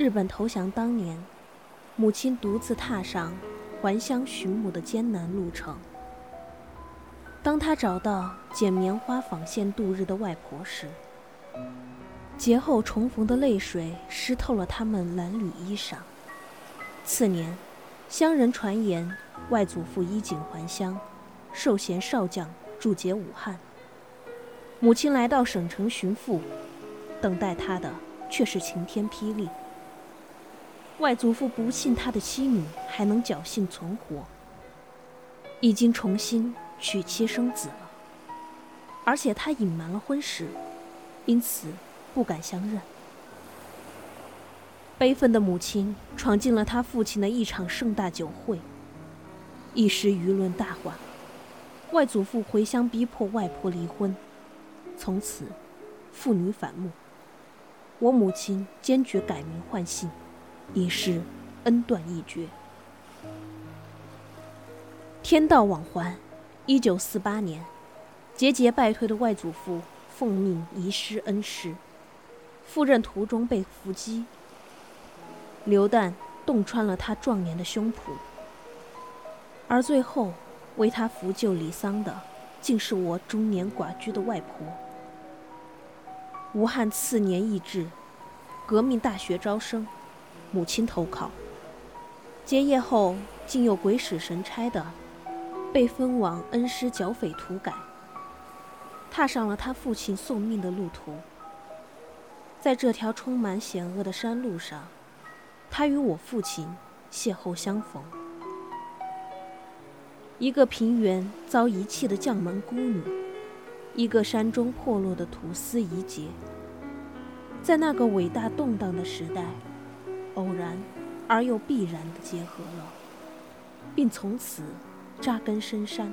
日本投降当年，母亲独自踏上还乡寻母的艰难路程。当她找到捡棉花纺线度日的外婆时，劫后重逢的泪水湿透了他们褴褛衣裳。次年，乡人传言外祖父衣锦还乡，授衔少将，驻节武汉。母亲来到省城寻父，等待他的却是晴天霹雳。外祖父不信他的妻女还能侥幸存活，已经重新娶妻生子了，而且他隐瞒了婚事，因此不敢相认。悲愤的母亲闯进了他父亲的一场盛大酒会，一时舆论大哗，外祖父回乡逼迫外婆离婚，从此父女反目。我母亲坚决改名换姓。已是恩断义绝。天道往还，一九四八年，节节败退的外祖父奉命遗失恩师，赴任途中被伏击，流弹洞穿了他壮年的胸脯，而最后为他扶柩离丧的，竟是我中年寡居的外婆。武汉次年易帜，革命大学招生。母亲投考，结业后竟又鬼使神差的被分往恩师剿匪土改，踏上了他父亲送命的路途。在这条充满险恶的山路上，他与我父亲邂逅相逢。一个平原遭遗弃的将门孤女，一个山中破落的土司遗杰，在那个伟大动荡的时代。偶然而又必然的结合了，并从此扎根深山。